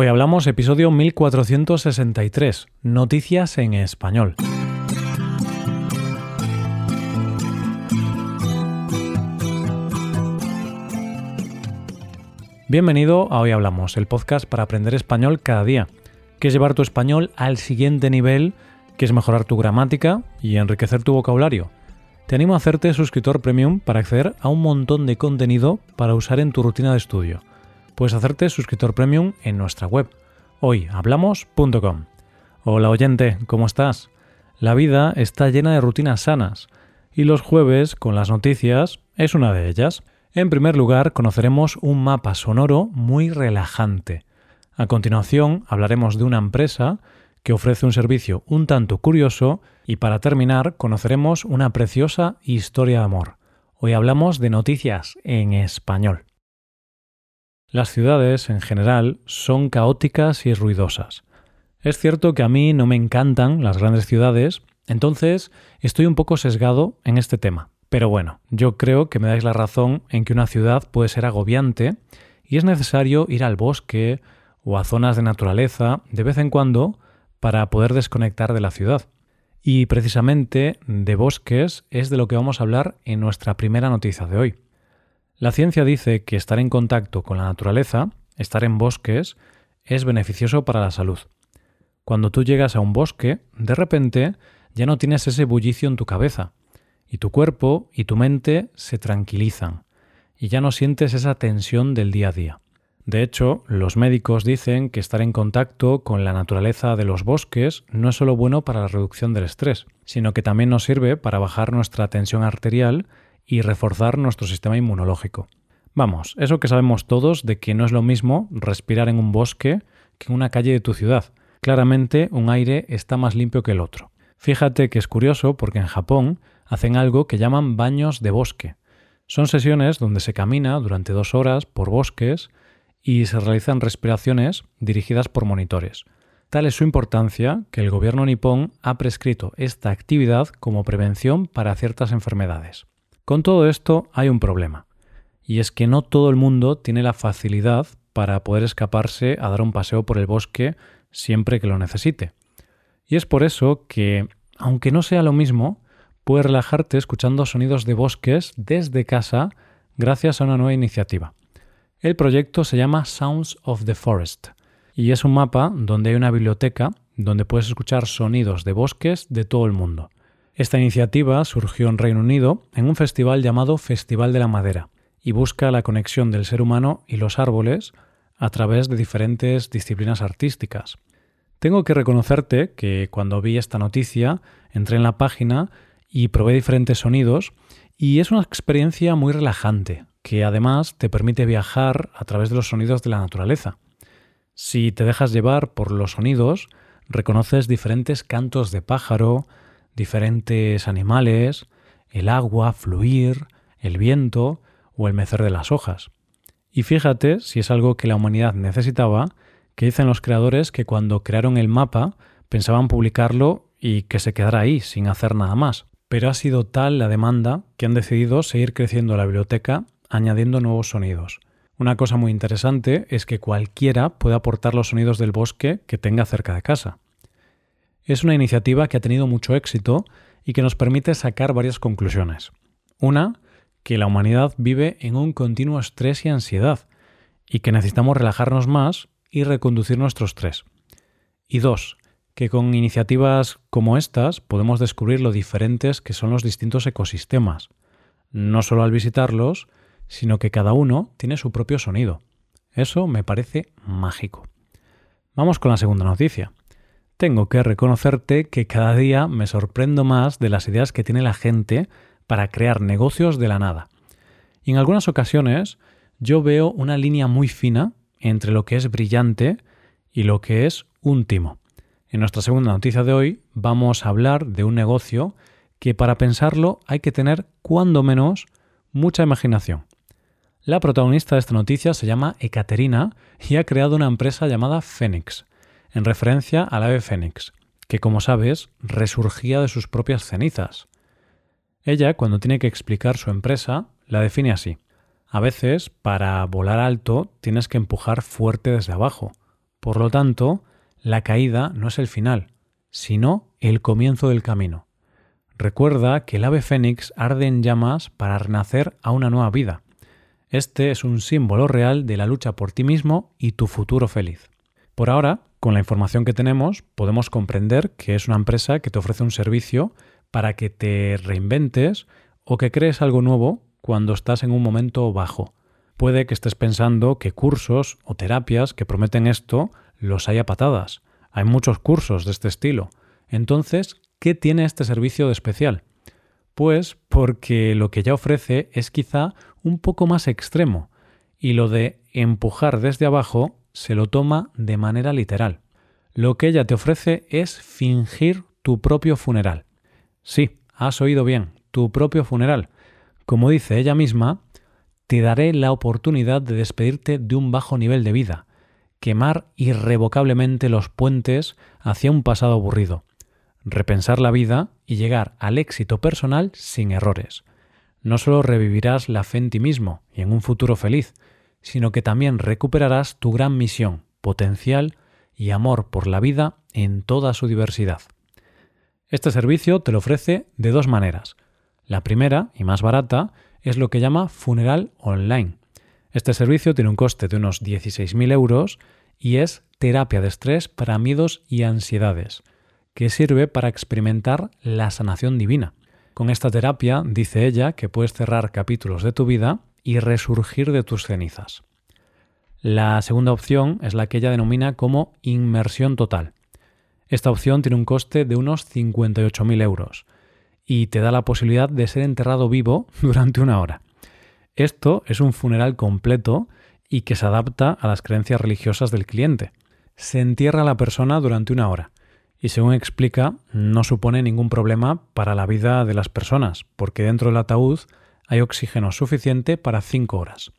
Hoy hablamos episodio 1463, Noticias en Español. Bienvenido a Hoy Hablamos, el podcast para aprender español cada día. Que es llevar tu español al siguiente nivel, que es mejorar tu gramática y enriquecer tu vocabulario. Te animo a hacerte suscriptor premium para acceder a un montón de contenido para usar en tu rutina de estudio puedes hacerte suscriptor premium en nuestra web, hoyhablamos.com. Hola oyente, ¿cómo estás? La vida está llena de rutinas sanas y los jueves con las noticias es una de ellas. En primer lugar, conoceremos un mapa sonoro muy relajante. A continuación, hablaremos de una empresa que ofrece un servicio un tanto curioso y para terminar conoceremos una preciosa historia de amor. Hoy hablamos de noticias en español. Las ciudades, en general, son caóticas y ruidosas. Es cierto que a mí no me encantan las grandes ciudades, entonces estoy un poco sesgado en este tema. Pero bueno, yo creo que me dais la razón en que una ciudad puede ser agobiante y es necesario ir al bosque o a zonas de naturaleza de vez en cuando para poder desconectar de la ciudad. Y precisamente de bosques es de lo que vamos a hablar en nuestra primera noticia de hoy. La ciencia dice que estar en contacto con la naturaleza, estar en bosques, es beneficioso para la salud. Cuando tú llegas a un bosque, de repente ya no tienes ese bullicio en tu cabeza, y tu cuerpo y tu mente se tranquilizan, y ya no sientes esa tensión del día a día. De hecho, los médicos dicen que estar en contacto con la naturaleza de los bosques no es solo bueno para la reducción del estrés, sino que también nos sirve para bajar nuestra tensión arterial y reforzar nuestro sistema inmunológico. Vamos, eso que sabemos todos de que no es lo mismo respirar en un bosque que en una calle de tu ciudad. Claramente un aire está más limpio que el otro. Fíjate que es curioso porque en Japón hacen algo que llaman baños de bosque. Son sesiones donde se camina durante dos horas por bosques y se realizan respiraciones dirigidas por monitores. Tal es su importancia que el gobierno nipón ha prescrito esta actividad como prevención para ciertas enfermedades. Con todo esto hay un problema, y es que no todo el mundo tiene la facilidad para poder escaparse a dar un paseo por el bosque siempre que lo necesite. Y es por eso que, aunque no sea lo mismo, puedes relajarte escuchando sonidos de bosques desde casa gracias a una nueva iniciativa. El proyecto se llama Sounds of the Forest y es un mapa donde hay una biblioteca donde puedes escuchar sonidos de bosques de todo el mundo. Esta iniciativa surgió en Reino Unido en un festival llamado Festival de la Madera y busca la conexión del ser humano y los árboles a través de diferentes disciplinas artísticas. Tengo que reconocerte que cuando vi esta noticia entré en la página y probé diferentes sonidos y es una experiencia muy relajante que además te permite viajar a través de los sonidos de la naturaleza. Si te dejas llevar por los sonidos, reconoces diferentes cantos de pájaro, diferentes animales, el agua, fluir, el viento o el mecer de las hojas. Y fíjate si es algo que la humanidad necesitaba, que dicen los creadores que cuando crearon el mapa pensaban publicarlo y que se quedara ahí sin hacer nada más. Pero ha sido tal la demanda que han decidido seguir creciendo la biblioteca añadiendo nuevos sonidos. Una cosa muy interesante es que cualquiera puede aportar los sonidos del bosque que tenga cerca de casa. Es una iniciativa que ha tenido mucho éxito y que nos permite sacar varias conclusiones. Una, que la humanidad vive en un continuo estrés y ansiedad y que necesitamos relajarnos más y reconducir nuestro estrés. Y dos, que con iniciativas como estas podemos descubrir lo diferentes que son los distintos ecosistemas, no solo al visitarlos, sino que cada uno tiene su propio sonido. Eso me parece mágico. Vamos con la segunda noticia tengo que reconocerte que cada día me sorprendo más de las ideas que tiene la gente para crear negocios de la nada. Y en algunas ocasiones yo veo una línea muy fina entre lo que es brillante y lo que es un timo. En nuestra segunda noticia de hoy vamos a hablar de un negocio que para pensarlo hay que tener cuando menos mucha imaginación. La protagonista de esta noticia se llama Ekaterina y ha creado una empresa llamada Phoenix en referencia al ave fénix, que como sabes resurgía de sus propias cenizas. Ella, cuando tiene que explicar su empresa, la define así. A veces, para volar alto, tienes que empujar fuerte desde abajo, Por lo tanto, la caída no es el final, sino el comienzo del camino. Recuerda que el ave fénix arde en llamas para renacer a una nueva vida. Este es un símbolo real de la lucha por ti mismo y tu futuro feliz. Por ahora, con la información que tenemos, podemos comprender que es una empresa que te ofrece un servicio para que te reinventes o que crees algo nuevo cuando estás en un momento bajo. Puede que estés pensando que cursos o terapias que prometen esto los hay a patadas. Hay muchos cursos de este estilo. Entonces, ¿qué tiene este servicio de especial? Pues porque lo que ya ofrece es quizá un poco más extremo y lo de empujar desde abajo se lo toma de manera literal. Lo que ella te ofrece es fingir tu propio funeral. Sí, has oído bien, tu propio funeral. Como dice ella misma, te daré la oportunidad de despedirte de un bajo nivel de vida, quemar irrevocablemente los puentes hacia un pasado aburrido, repensar la vida y llegar al éxito personal sin errores. No solo revivirás la fe en ti mismo y en un futuro feliz, sino que también recuperarás tu gran misión, potencial y amor por la vida en toda su diversidad. Este servicio te lo ofrece de dos maneras. La primera, y más barata, es lo que llama funeral online. Este servicio tiene un coste de unos 16.000 euros y es terapia de estrés para miedos y ansiedades, que sirve para experimentar la sanación divina. Con esta terapia, dice ella, que puedes cerrar capítulos de tu vida y resurgir de tus cenizas. La segunda opción es la que ella denomina como inmersión total. Esta opción tiene un coste de unos 58.000 euros y te da la posibilidad de ser enterrado vivo durante una hora. Esto es un funeral completo y que se adapta a las creencias religiosas del cliente. Se entierra a la persona durante una hora y según explica no supone ningún problema para la vida de las personas porque dentro del ataúd hay oxígeno suficiente para 5 horas.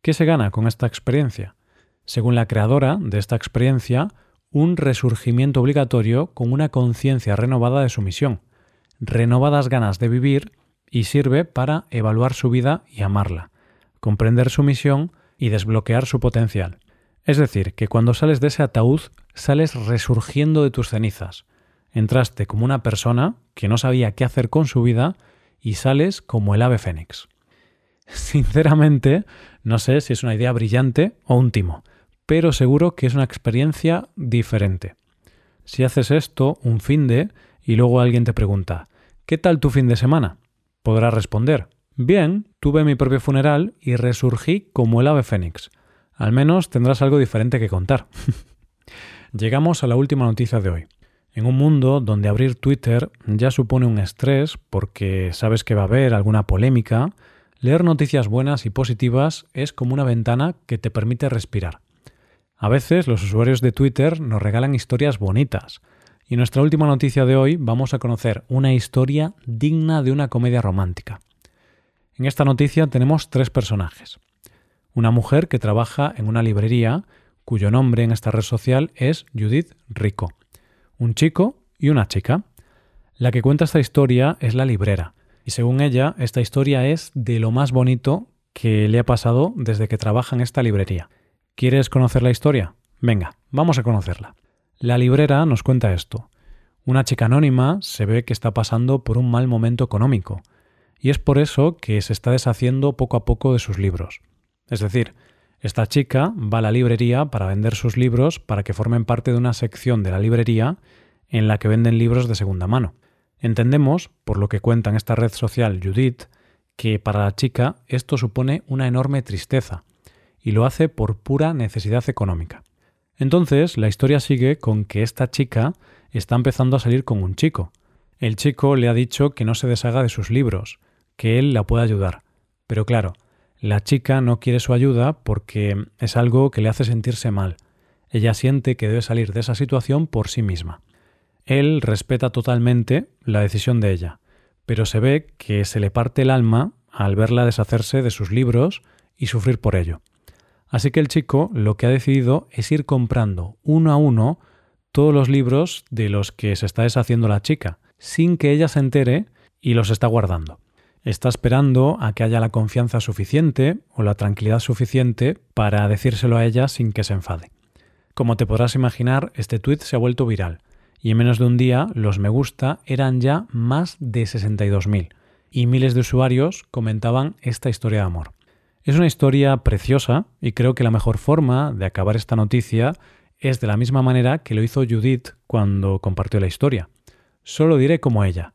¿Qué se gana con esta experiencia? Según la creadora de esta experiencia, un resurgimiento obligatorio con una conciencia renovada de su misión, renovadas ganas de vivir y sirve para evaluar su vida y amarla, comprender su misión y desbloquear su potencial. Es decir, que cuando sales de ese ataúd, sales resurgiendo de tus cenizas. Entraste como una persona que no sabía qué hacer con su vida y sales como el ave fénix. Sinceramente, no sé si es una idea brillante o un timo, pero seguro que es una experiencia diferente. Si haces esto un fin de y luego alguien te pregunta, ¿qué tal tu fin de semana? Podrás responder, bien, tuve mi propio funeral y resurgí como el ave fénix. Al menos tendrás algo diferente que contar. Llegamos a la última noticia de hoy. En un mundo donde abrir Twitter ya supone un estrés porque sabes que va a haber alguna polémica, leer noticias buenas y positivas es como una ventana que te permite respirar. A veces los usuarios de Twitter nos regalan historias bonitas, y en nuestra última noticia de hoy vamos a conocer una historia digna de una comedia romántica. En esta noticia tenemos tres personajes. Una mujer que trabaja en una librería cuyo nombre en esta red social es Judith Rico un chico y una chica. La que cuenta esta historia es la librera, y según ella, esta historia es de lo más bonito que le ha pasado desde que trabaja en esta librería. ¿Quieres conocer la historia? Venga, vamos a conocerla. La librera nos cuenta esto. Una chica anónima se ve que está pasando por un mal momento económico, y es por eso que se está deshaciendo poco a poco de sus libros. Es decir, esta chica va a la librería para vender sus libros para que formen parte de una sección de la librería en la que venden libros de segunda mano. Entendemos, por lo que cuenta en esta red social Judith, que para la chica esto supone una enorme tristeza, y lo hace por pura necesidad económica. Entonces, la historia sigue con que esta chica está empezando a salir con un chico. El chico le ha dicho que no se deshaga de sus libros, que él la puede ayudar. Pero claro, la chica no quiere su ayuda porque es algo que le hace sentirse mal. Ella siente que debe salir de esa situación por sí misma. Él respeta totalmente la decisión de ella, pero se ve que se le parte el alma al verla deshacerse de sus libros y sufrir por ello. Así que el chico lo que ha decidido es ir comprando uno a uno todos los libros de los que se está deshaciendo la chica, sin que ella se entere y los está guardando está esperando a que haya la confianza suficiente o la tranquilidad suficiente para decírselo a ella sin que se enfade. Como te podrás imaginar, este tweet se ha vuelto viral y en menos de un día los me gusta eran ya más de 62.000 y miles de usuarios comentaban esta historia de amor. Es una historia preciosa y creo que la mejor forma de acabar esta noticia es de la misma manera que lo hizo Judith cuando compartió la historia. Solo diré como ella.